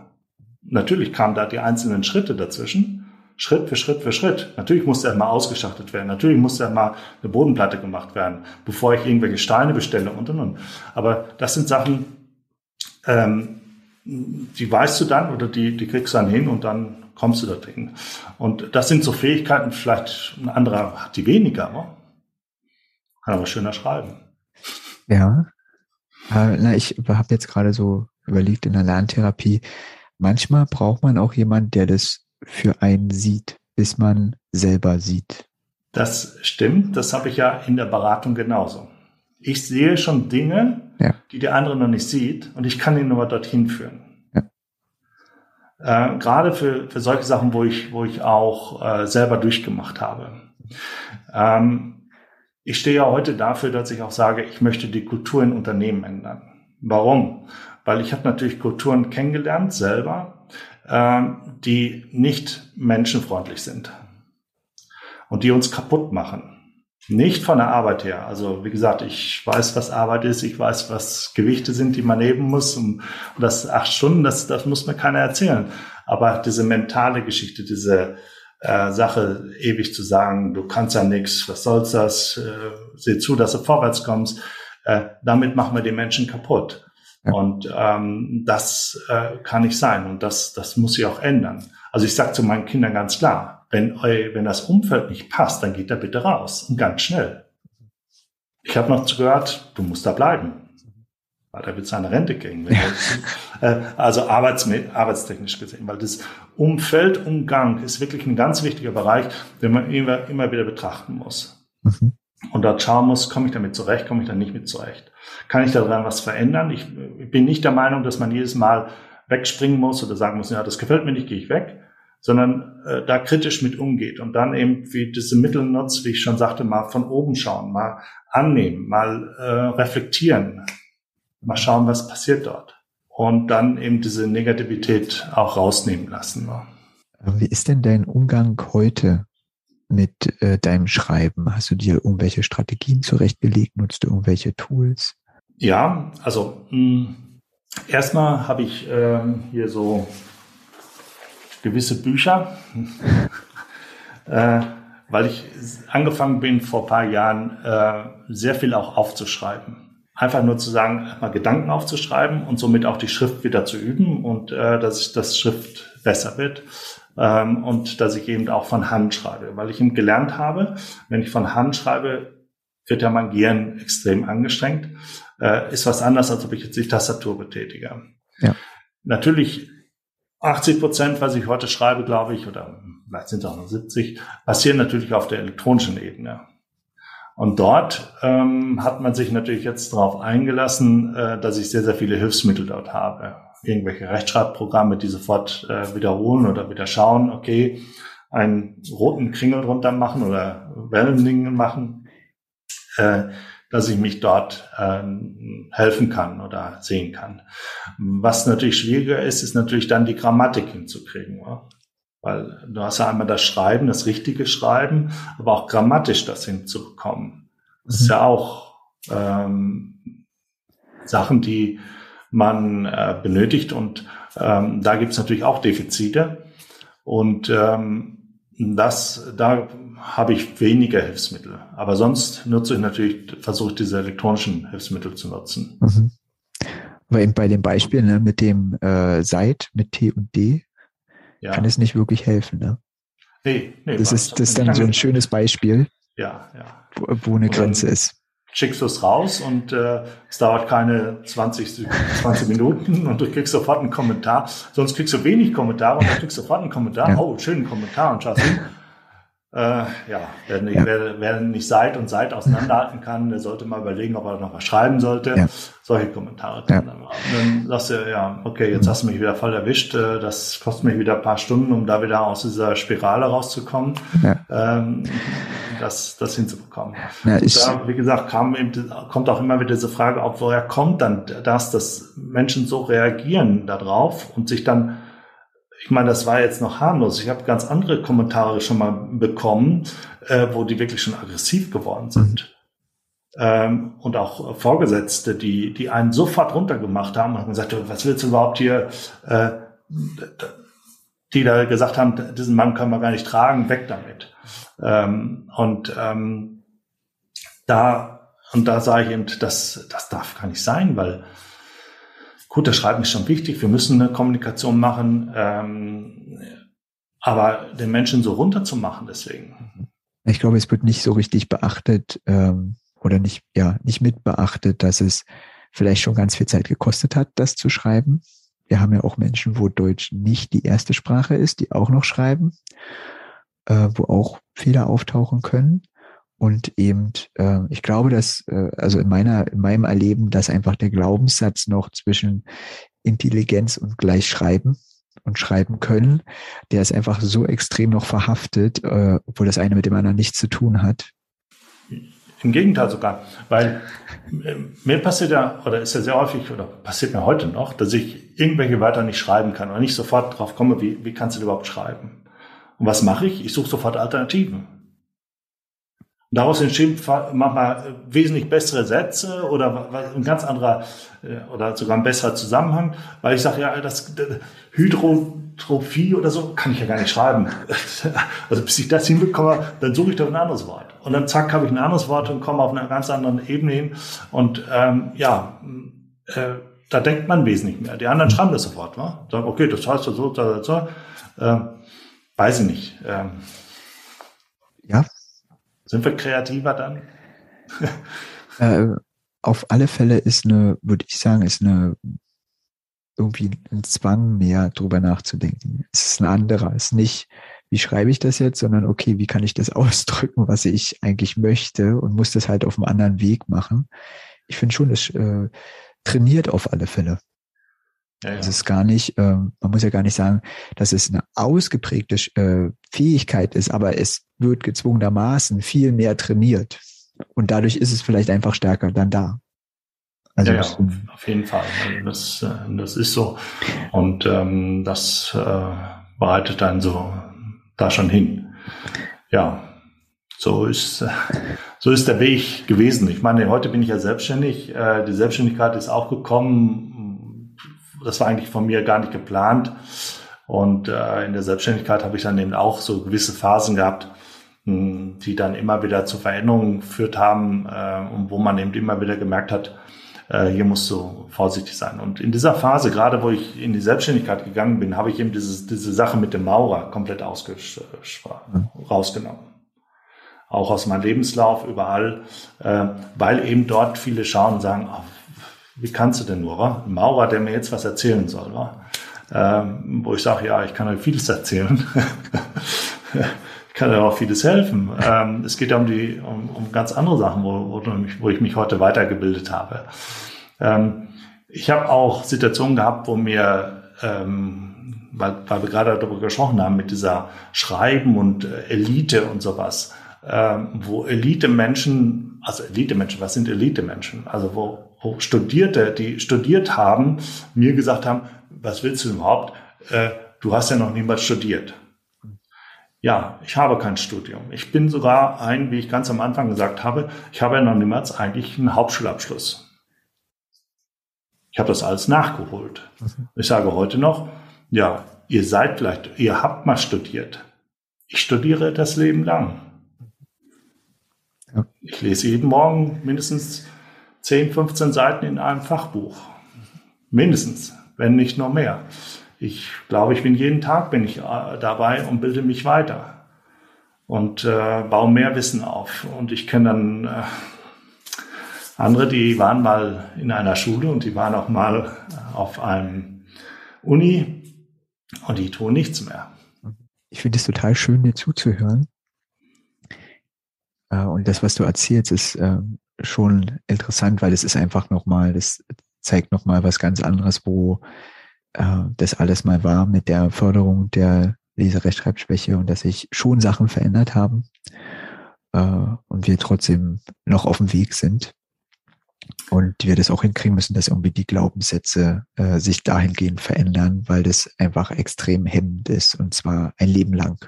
Natürlich kamen da die einzelnen Schritte dazwischen, Schritt für Schritt für Schritt. Natürlich musste er mal ausgestattet werden, natürlich musste er mal eine Bodenplatte gemacht werden, bevor ich irgendwelche Steine bestelle und und und. Aber das sind Sachen, ähm, die weißt du dann oder die, die kriegst du dann hin und dann kommst du da drin. Und das sind so Fähigkeiten, vielleicht ein anderer hat die weniger, ne? Kann aber schöner schreiben. Ja. Äh, na, ich habe jetzt gerade so überlegt in der Lerntherapie, manchmal braucht man auch jemanden, der das für einen sieht, bis man selber sieht. Das stimmt, das habe ich ja in der Beratung genauso. Ich sehe schon Dinge, ja. die der andere noch nicht sieht und ich kann ihn nur dorthin führen. Ja. Äh, gerade für, für solche Sachen, wo ich, wo ich auch äh, selber durchgemacht habe. Ähm, ich stehe ja heute dafür, dass ich auch sage, ich möchte die Kultur in Unternehmen ändern. Warum? Weil ich habe natürlich Kulturen kennengelernt selber, die nicht menschenfreundlich sind und die uns kaputt machen. Nicht von der Arbeit her. Also wie gesagt, ich weiß, was Arbeit ist, ich weiß, was Gewichte sind, die man heben muss. Und, und das acht Stunden, das, das muss mir keiner erzählen. Aber diese mentale Geschichte, diese äh, Sache, ewig zu sagen, du kannst ja nichts, was soll's das, äh, seh zu, dass du vorwärts kommst, äh, damit machen wir die Menschen kaputt. Ja. Und ähm, das äh, kann nicht sein und das, das muss sich auch ändern. Also ich sage zu meinen Kindern ganz klar, wenn, wenn das Umfeld nicht passt, dann geht er bitte raus und ganz schnell. Ich habe noch gehört, du musst da bleiben. Weil er wird seine Rente kriegen. (laughs) äh, also arbeits, arbeitstechnisch gesehen. Weil das Umfeldumgang ist wirklich ein ganz wichtiger Bereich, den man immer, immer wieder betrachten muss. Mhm. Und dort schauen muss, komme ich damit zurecht, komme ich da nicht mit zurecht. Kann ich daran was verändern? Ich, bin nicht der Meinung, dass man jedes Mal wegspringen muss oder sagen muss, ja, das gefällt mir nicht, gehe ich weg sondern äh, da kritisch mit umgeht und dann eben wie diese Mittel nutzt, wie ich schon sagte, mal von oben schauen, mal annehmen, mal äh, reflektieren, mal schauen, was passiert dort und dann eben diese Negativität auch rausnehmen lassen. Wie ist denn dein Umgang heute mit äh, deinem Schreiben? Hast du dir irgendwelche Strategien zurechtgelegt? Nutzt du irgendwelche Tools? Ja, also mh, erstmal habe ich äh, hier so gewisse Bücher, (laughs) äh, weil ich angefangen bin vor ein paar Jahren äh, sehr viel auch aufzuschreiben. Einfach nur zu sagen, mal Gedanken aufzuschreiben und somit auch die Schrift wieder zu üben und äh, dass ich das Schrift besser wird ähm, und dass ich eben auch von Hand schreibe, weil ich eben gelernt habe, wenn ich von Hand schreibe, wird ja mein Gehirn extrem angestrengt, äh, ist was anderes, als ob ich jetzt die Tastatur betätige. Ja. Natürlich 80 Prozent, was ich heute schreibe, glaube ich, oder vielleicht sind es auch nur 70, passieren natürlich auf der elektronischen Ebene. Und dort ähm, hat man sich natürlich jetzt darauf eingelassen, äh, dass ich sehr, sehr viele Hilfsmittel dort habe. Irgendwelche Rechtschreibprogramme, die sofort äh, wiederholen oder wieder schauen, okay, einen roten Kringel drunter machen oder Wellenlinien machen. Äh, dass ich mich dort ähm, helfen kann oder sehen kann. Was natürlich schwieriger ist, ist natürlich dann die Grammatik hinzukriegen. Ja? Weil du hast ja einmal das Schreiben, das richtige Schreiben, aber auch grammatisch das hinzubekommen. Das mhm. ist ja auch ähm, Sachen, die man äh, benötigt und ähm, da gibt es natürlich auch Defizite. Und ähm, das, da habe ich weniger Hilfsmittel. Aber sonst nutze ich natürlich, versuche diese elektronischen Hilfsmittel zu nutzen. Mhm. Aber eben bei dem Beispiel ne, mit dem äh, Seit, mit T und D, ja. kann es nicht wirklich helfen. Ne? Nee, nee, das, ist, das ist dann so ein schönes Beispiel, ja, ja. Wo, wo eine Grenze ist schickst du es raus und äh, es dauert keine 20, 20 Minuten und du kriegst sofort einen Kommentar. Sonst kriegst du wenig Kommentare und dann kriegst du sofort einen Kommentar. Ja. Oh, schönen Kommentar und schaust hin. Äh, ja, wer nicht, ja. Wer, wer nicht Seit und Seit auseinanderhalten kann, der sollte mal überlegen, ob er noch was schreiben sollte. Ja. Solche Kommentare ja. dann dann sagst du, ja, okay, jetzt hast du mich wieder voll erwischt. Äh, das kostet mich wieder ein paar Stunden, um da wieder aus dieser Spirale rauszukommen, ja. ähm, das, das hinzubekommen. Ja, ich, da, wie gesagt, kam eben, kommt auch immer wieder diese Frage auf, woher kommt dann das, dass Menschen so reagieren darauf und sich dann ich meine, das war jetzt noch harmlos. Ich habe ganz andere Kommentare schon mal bekommen, äh, wo die wirklich schon aggressiv geworden sind. Ähm, und auch Vorgesetzte, die, die einen sofort runtergemacht haben und haben gesagt, was willst du überhaupt hier, äh, die da gesagt haben, diesen Mann können wir gar nicht tragen, weg damit. Ähm, und ähm, da, und da sage ich eben, das, das darf gar nicht sein, weil Gut, das Schreiben ist schon wichtig, wir müssen eine Kommunikation machen, ähm, aber den Menschen so runterzumachen deswegen. Ich glaube, es wird nicht so richtig beachtet ähm, oder nicht, ja, nicht mit beachtet, dass es vielleicht schon ganz viel Zeit gekostet hat, das zu schreiben. Wir haben ja auch Menschen, wo Deutsch nicht die erste Sprache ist, die auch noch schreiben, äh, wo auch Fehler auftauchen können. Und eben, äh, ich glaube, dass, äh, also in meiner, in meinem Erleben, dass einfach der Glaubenssatz noch zwischen Intelligenz und Gleichschreiben und schreiben können, der ist einfach so extrem noch verhaftet, äh, obwohl das eine mit dem anderen nichts zu tun hat. Im Gegenteil sogar, weil äh, mir passiert ja, oder ist ja sehr häufig, oder passiert mir heute noch, dass ich irgendwelche Wörter nicht schreiben kann oder nicht sofort drauf komme, wie, wie kannst du überhaupt schreiben? Und was mache ich? Ich suche sofort Alternativen. Daraus entstehen manchmal wesentlich bessere Sätze oder ein ganz anderer äh, oder sogar ein besserer Zusammenhang, weil ich sage, ja, das, das Hydrotrophie oder so kann ich ja gar nicht schreiben. (laughs) Also bis ich das hinbekomme, dann suche ich doch ein anderes Wort. Und dann zack, habe ich ein anderes Wort und komme auf einer ganz anderen Ebene hin. Und ähm, ja, äh, da denkt man wesentlich mehr. Die anderen schreiben das sofort, wa? Sagen, okay, das heißt so, so, so, so. Äh, weiß ich nicht. Ähm, ja, sind wir kreativer dann? äh, auf alle Fälle ist eine, würde ich sagen, ist eine irgendwie ein Zwang mehr drüber nachzudenken. Es ist ein anderer. Es ist nicht, wie schreibe ich das jetzt, sondern okay, wie kann ich das (laughs) ausdrücken, was ich eigentlich möchte und muss das halt auf einem anderen Weg machen. Ich finde schon, das äh, trainiert auf alle Fälle. Ja, ja. Es ist gar nicht, äh, man muss ja gar nicht sagen, dass es eine ausgeprägte äh, Fähigkeit ist, aber es wird gezwungenermaßen viel mehr trainiert. Und dadurch ist es vielleicht einfach stärker dann da. Also ja, ja auf jeden Fall. Also das, äh, das ist so. Und ähm, das äh, bereitet dann so da schon hin. Ja, so ist, so ist der Weg gewesen. Ich meine, heute bin ich ja selbstständig. Äh, die Selbstständigkeit ist auch gekommen. Das war eigentlich von mir gar nicht geplant. Und äh, in der Selbstständigkeit habe ich dann eben auch so gewisse Phasen gehabt, mh, die dann immer wieder zu Veränderungen geführt haben äh, und wo man eben immer wieder gemerkt hat, äh, hier musst du vorsichtig sein. Und in dieser Phase, gerade wo ich in die Selbstständigkeit gegangen bin, habe ich eben dieses, diese Sache mit dem Maurer komplett rausgenommen. Auch aus meinem Lebenslauf überall, äh, weil eben dort viele schauen und sagen, oh, wie kannst du denn nur, wa? Ein Maurer, der mir jetzt was erzählen soll, wa? Ähm, wo ich sage, ja, ich kann euch vieles erzählen. (laughs) kann ja auch vieles helfen. Ähm, es geht ja um die, um, um ganz andere Sachen, wo, wo, wo, ich mich heute weitergebildet habe. Ähm, ich habe auch Situationen gehabt, wo mir, ähm, weil, weil wir gerade darüber gesprochen haben, mit dieser Schreiben und äh, Elite und sowas, ähm, wo Elite-Menschen, also Elite-Menschen, was sind Elite-Menschen? Also wo, wo Studierte, die studiert haben, mir gesagt haben, was willst du überhaupt? Äh, du hast ja noch niemals studiert. Ja, ich habe kein Studium. Ich bin sogar ein, wie ich ganz am Anfang gesagt habe, ich habe ja noch niemals eigentlich einen Hauptschulabschluss. Ich habe das alles nachgeholt. Mhm. Ich sage heute noch, ja, ihr seid vielleicht, ihr habt mal studiert. Ich studiere das Leben lang. Ja. Ich lese jeden Morgen mindestens 10, 15 Seiten in einem Fachbuch. Mindestens, wenn nicht noch mehr. Ich glaube, ich bin jeden Tag bin ich äh, dabei und bilde mich weiter und äh, baue mehr Wissen auf. Und ich kenne dann äh, andere, die waren mal in einer Schule und die waren auch mal auf einem Uni und die tun nichts mehr. Ich finde es total schön, dir zuzuhören. Äh, und das, was du erzählst, ist ähm, schon interessant, weil es ist einfach nochmal, das zeigt nochmal was ganz anderes, wo äh, das alles mal war mit der Förderung der Leserechtschreibschwäche und dass sich schon Sachen verändert haben äh, und wir trotzdem noch auf dem Weg sind. Und wir das auch hinkriegen müssen, dass irgendwie die Glaubenssätze äh, sich dahingehend verändern, weil das einfach extrem hemmend ist und zwar ein Leben lang,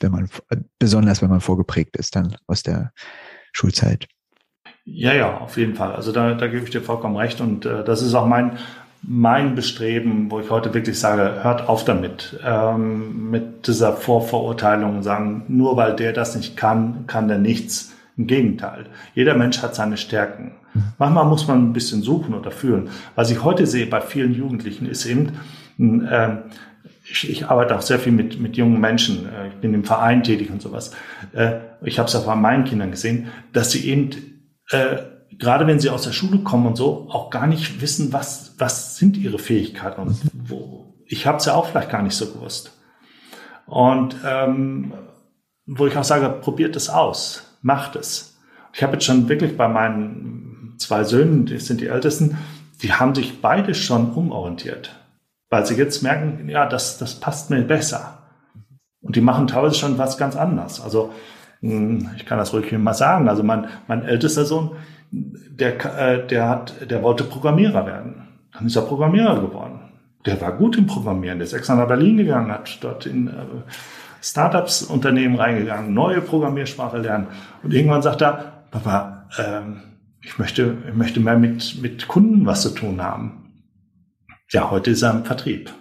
wenn man besonders wenn man vorgeprägt ist dann aus der Schulzeit. Ja, ja, auf jeden Fall. Also da, da gebe ich dir vollkommen recht und äh, das ist auch mein mein Bestreben, wo ich heute wirklich sage, hört auf damit, ähm, mit dieser Vorverurteilung, sagen, nur weil der das nicht kann, kann der nichts. Im Gegenteil, jeder Mensch hat seine Stärken. Manchmal muss man ein bisschen suchen oder fühlen. Was ich heute sehe bei vielen Jugendlichen ist eben, äh, ich, ich arbeite auch sehr viel mit, mit jungen Menschen, äh, ich bin im Verein tätig und sowas. Äh, ich habe es auch bei meinen Kindern gesehen, dass sie eben äh, gerade wenn sie aus der Schule kommen und so, auch gar nicht wissen, was, was sind ihre Fähigkeiten und wo. Ich habe es ja auch vielleicht gar nicht so gewusst. Und ähm, wo ich auch sage, probiert es aus, macht es. Ich habe jetzt schon wirklich bei meinen zwei Söhnen, die sind die Ältesten, die haben sich beide schon umorientiert. weil sie jetzt merken, ja, das, das passt mir besser. Und die machen teilweise schon was ganz anderes. Also hm, ich kann das ruhig mal sagen. Also mein, mein ältester Sohn, der, äh, der, hat, der wollte Programmierer werden. Dann ist er Programmierer geworden. Der war gut im Programmieren. Der ist extra nach Berlin gegangen, hat dort in äh, Startups, Unternehmen reingegangen, neue Programmiersprache lernen. Und irgendwann sagt er, Papa, ähm, ich möchte, ich möchte mehr mit, mit Kunden was zu tun haben. Ja, heute ist er im Vertrieb.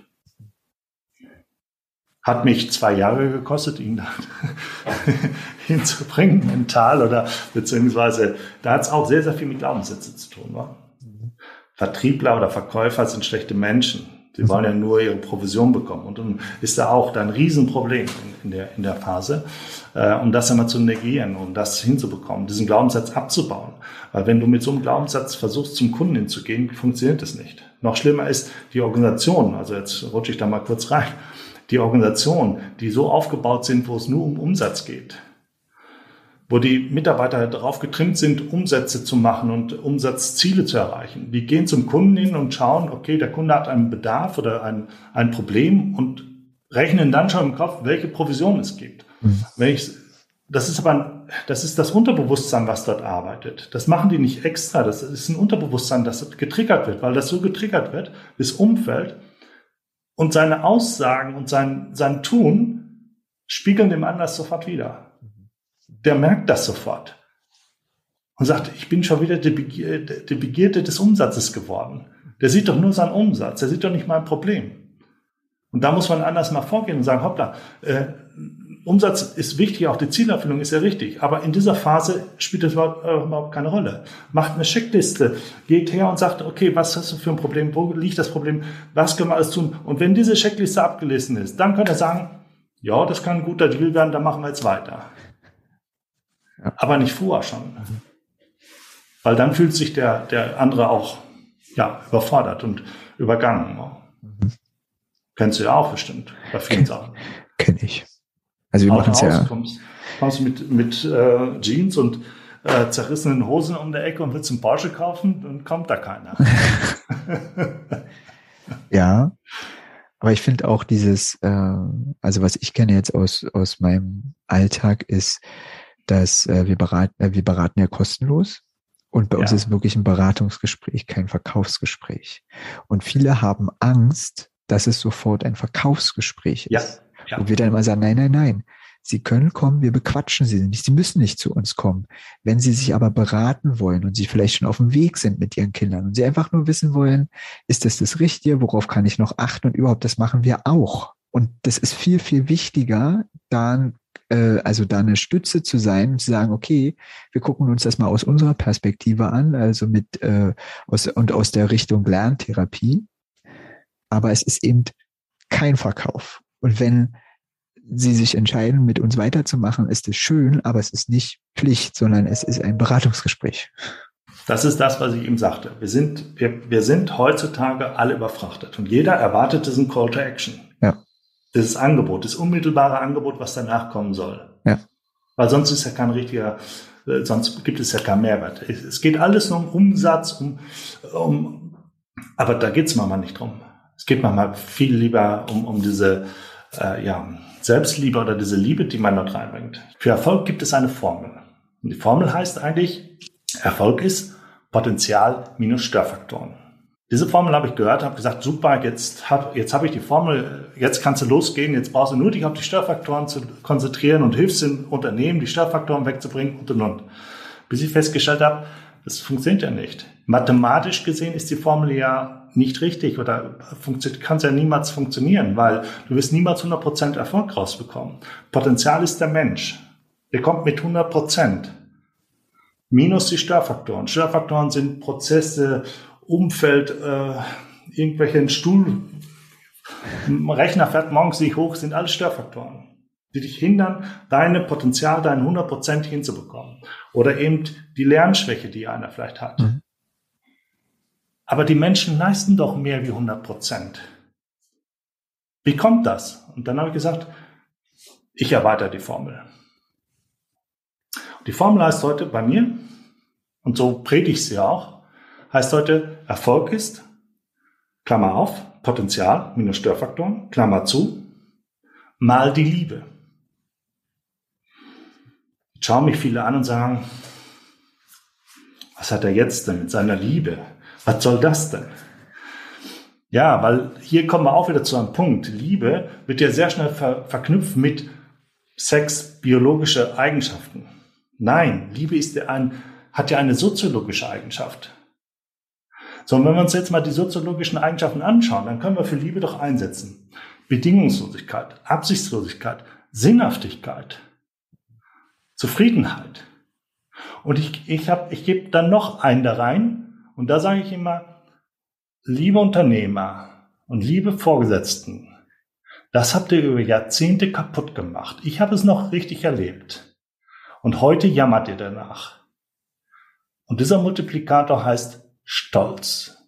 Hat mich zwei Jahre gekostet, ihn hinzubringen, mental oder beziehungsweise da hat es auch sehr, sehr viel mit Glaubenssätzen zu tun. Wa? Vertriebler oder Verkäufer sind schlechte Menschen. Sie wollen ja nur ihre Provision bekommen. Und dann ist da auch da ein Riesenproblem in, der, in der Phase, äh, um das einmal zu negieren, um das hinzubekommen, diesen Glaubenssatz abzubauen. Weil wenn du mit so einem Glaubenssatz versuchst, zum Kunden hinzugehen, funktioniert das nicht. Noch schlimmer ist die Organisation, also jetzt rutsche ich da mal kurz rein, die Organisationen, die so aufgebaut sind, wo es nur um Umsatz geht, wo die Mitarbeiter darauf getrimmt sind, Umsätze zu machen und Umsatzziele zu erreichen. Die gehen zum Kunden hin und schauen, okay, der Kunde hat einen Bedarf oder ein, ein Problem und rechnen dann schon im Kopf, welche Provision es gibt. Mhm. Wenn ich, das ist aber ein, das ist das Unterbewusstsein, was dort arbeitet. Das machen die nicht extra. Das ist ein Unterbewusstsein, das getriggert wird, weil das so getriggert wird, das Umfeld, und seine Aussagen und sein, sein Tun spiegeln dem anders sofort wieder. Der merkt das sofort und sagt, ich bin schon wieder die Begierde, die Begierde des Umsatzes geworden. Der sieht doch nur seinen Umsatz, der sieht doch nicht mein Problem. Und da muss man anders mal vorgehen und sagen, hoppla, äh, Umsatz ist wichtig, auch die Zielerfüllung ist ja richtig. Aber in dieser Phase spielt das überhaupt, äh, überhaupt keine Rolle. Macht eine Checkliste, geht her und sagt, okay, was hast du für ein Problem? Wo liegt das Problem? Was können wir alles tun? Und wenn diese Checkliste abgelesen ist, dann könnt ihr sagen, ja, das kann ein guter Deal werden, dann machen wir jetzt weiter. Ja. Aber nicht vorher schon. Weil dann fühlt sich der, der andere auch ja, überfordert und übergangen. Mhm. Kennst du ja auch bestimmt bei vielen Sachen. Kenn ich. Also wir machen es ja. Kommst, kommst mit, mit äh, Jeans und äh, zerrissenen Hosen um der Ecke und willst einen Porsche kaufen, dann kommt da keiner. (laughs) ja, aber ich finde auch dieses, äh, also was ich kenne jetzt aus, aus meinem Alltag ist, dass äh, wir, beraten, äh, wir beraten ja kostenlos. Und bei ja. uns ist wirklich ein Beratungsgespräch, kein Verkaufsgespräch. Und viele haben Angst, dass es sofort ein Verkaufsgespräch ist. Ja. Ja. Und wir dann immer sagen, nein, nein, nein. Sie können kommen, wir bequatschen Sie nicht. Sie müssen nicht zu uns kommen. Wenn Sie sich aber beraten wollen und Sie vielleicht schon auf dem Weg sind mit Ihren Kindern und Sie einfach nur wissen wollen, ist das das Richtige? Worauf kann ich noch achten? Und überhaupt, das machen wir auch. Und das ist viel, viel wichtiger, dann äh, also da eine Stütze zu sein zu sagen, okay, wir gucken uns das mal aus unserer Perspektive an, also mit äh, aus, und aus der Richtung Lerntherapie. Aber es ist eben kein Verkauf. Und wenn sie sich entscheiden, mit uns weiterzumachen, ist es schön, aber es ist nicht Pflicht, sondern es ist ein Beratungsgespräch. Das ist das, was ich ihm sagte. Wir sind, wir, wir sind heutzutage alle überfrachtet und jeder erwartet diesen Call to Action. Dieses Angebot, das unmittelbare Angebot, was danach kommen soll. Ja. Weil sonst ist ja kein richtiger, äh, sonst gibt es ja keinen Mehrwert. Es geht alles nur um Umsatz, um, um aber da geht's manchmal nicht drum. Es geht manchmal viel lieber um, um diese äh, ja, Selbstliebe oder diese Liebe, die man dort reinbringt. Für Erfolg gibt es eine Formel. Und die Formel heißt eigentlich, Erfolg ist Potenzial minus Störfaktoren. Diese Formel habe ich gehört, habe gesagt, super, jetzt habe jetzt hab ich die Formel, jetzt kannst du losgehen, jetzt brauchst du nur dich auf die Störfaktoren zu konzentrieren und hilfst den Unternehmen, die Störfaktoren wegzubringen und und und. Bis ich festgestellt habe, das funktioniert ja nicht. Mathematisch gesehen ist die Formel ja nicht richtig oder kann es ja niemals funktionieren, weil du wirst niemals 100% Erfolg rausbekommen. Potenzial ist der Mensch. Der kommt mit 100%. Minus die Störfaktoren. Störfaktoren sind Prozesse, Umfeld, äh, irgendwelchen Stuhl, Rechner fährt morgens nicht hoch, sind alles Störfaktoren, die dich hindern, deine Potenzial, dein 100% hinzubekommen. Oder eben die Lernschwäche, die einer vielleicht hat. Mhm. Aber die Menschen leisten doch mehr wie 100 Prozent. Wie kommt das? Und dann habe ich gesagt, ich erweitere die Formel. Die Formel heißt heute bei mir, und so predige ich sie auch, heißt heute, Erfolg ist, Klammer auf, Potenzial minus Störfaktoren, Klammer zu, mal die Liebe. Jetzt schauen mich viele an und sagen, was hat er jetzt denn mit seiner Liebe? Was soll das denn? Ja, weil hier kommen wir auch wieder zu einem Punkt. Liebe wird ja sehr schnell ver verknüpft mit Sex, biologische Eigenschaften. Nein, Liebe ist ja ein, hat ja eine soziologische Eigenschaft. So, und wenn wir uns jetzt mal die soziologischen Eigenschaften anschauen, dann können wir für Liebe doch einsetzen. Bedingungslosigkeit, Absichtslosigkeit, Sinnhaftigkeit, Zufriedenheit. Und ich, ich, hab, ich gebe dann noch einen da rein und da sage ich immer, liebe Unternehmer und liebe Vorgesetzten, das habt ihr über Jahrzehnte kaputt gemacht. Ich habe es noch richtig erlebt. Und heute jammert ihr danach. Und dieser Multiplikator heißt Stolz.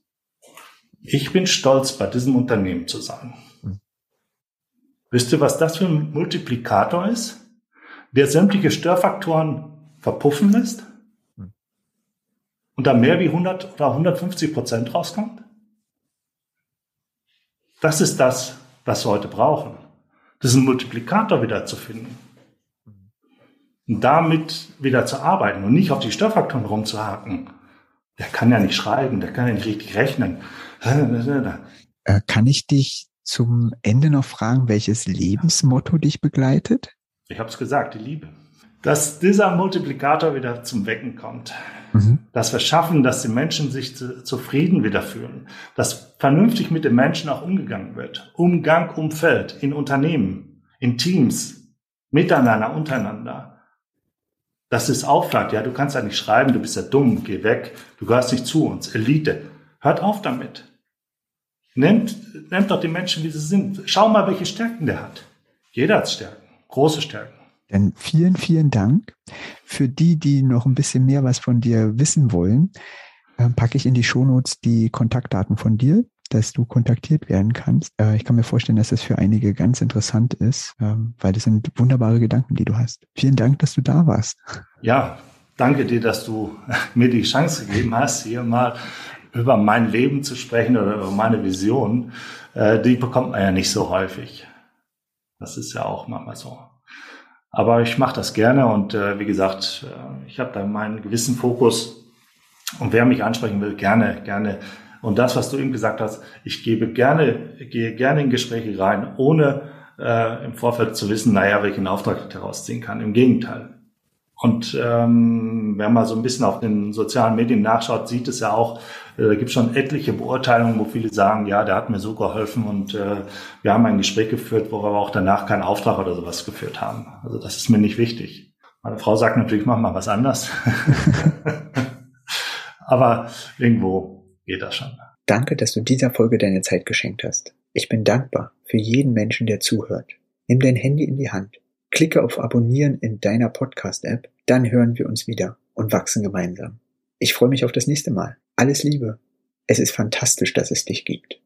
Ich bin stolz, bei diesem Unternehmen zu sein. Hm. Wisst ihr, was das für ein Multiplikator ist? Der sämtliche Störfaktoren verpuffen lässt hm. und da mehr wie 100 oder 150 Prozent rauskommt? Das ist das, was wir heute brauchen. Diesen Multiplikator wieder zu finden. Und damit wieder zu arbeiten und nicht auf die Störfaktoren rumzuhaken. Der kann ja nicht schreiben, der kann ja nicht richtig rechnen. Äh, kann ich dich zum Ende noch fragen, welches Lebensmotto dich begleitet? Ich habe es gesagt, die Liebe. Dass dieser Multiplikator wieder zum Wecken kommt. Mhm. Dass wir schaffen, dass die Menschen sich zu, zufrieden wieder fühlen. Dass vernünftig mit den Menschen auch umgegangen wird. Umgang, Umfeld, in Unternehmen, in Teams, miteinander, untereinander. Dass es aufflagt, ja, du kannst ja nicht schreiben, du bist ja dumm, geh weg, du gehörst nicht zu uns, Elite. Hört auf damit. Nehmt, nehmt doch die Menschen, wie sie sind. Schau mal, welche Stärken der hat. Jeder hat Stärken, große Stärken. Dann vielen, vielen Dank. Für die, die noch ein bisschen mehr was von dir wissen wollen, äh, packe ich in die Shownotes die Kontaktdaten von dir, dass du kontaktiert werden kannst. Äh, ich kann mir vorstellen, dass das für einige ganz interessant ist, ähm, weil das sind wunderbare Gedanken, die du hast. Vielen Dank, dass du da warst. Ja, danke dir, dass du (laughs) mir die Chance gegeben hast, hier mal über mein Leben zu sprechen oder über meine Vision. Äh, die bekommt man ja nicht so häufig. Das ist ja auch manchmal so. Aber ich mache das gerne und äh, wie gesagt, äh, ich habe da meinen gewissen Fokus und wer mich ansprechen will, gerne, gerne. Und das, was du eben gesagt hast, ich gebe gerne, gehe gerne in Gespräche rein, ohne äh, im Vorfeld zu wissen, naja, welchen Auftrag ich daraus ziehen kann. Im Gegenteil. Und ähm, wer mal so ein bisschen auf den sozialen Medien nachschaut, sieht es ja auch, äh, da gibt es schon etliche Beurteilungen, wo viele sagen, ja, der hat mir so geholfen und äh, wir haben ein Gespräch geführt, wo wir auch danach keinen Auftrag oder sowas geführt haben. Also das ist mir nicht wichtig. Meine Frau sagt natürlich, mach mal was anders. (laughs) aber irgendwo geht das schon. Danke, dass du dieser Folge deine Zeit geschenkt hast. Ich bin dankbar für jeden Menschen, der zuhört. Nimm dein Handy in die Hand Klicke auf Abonnieren in deiner Podcast-App, dann hören wir uns wieder und wachsen gemeinsam. Ich freue mich auf das nächste Mal. Alles Liebe. Es ist fantastisch, dass es dich gibt.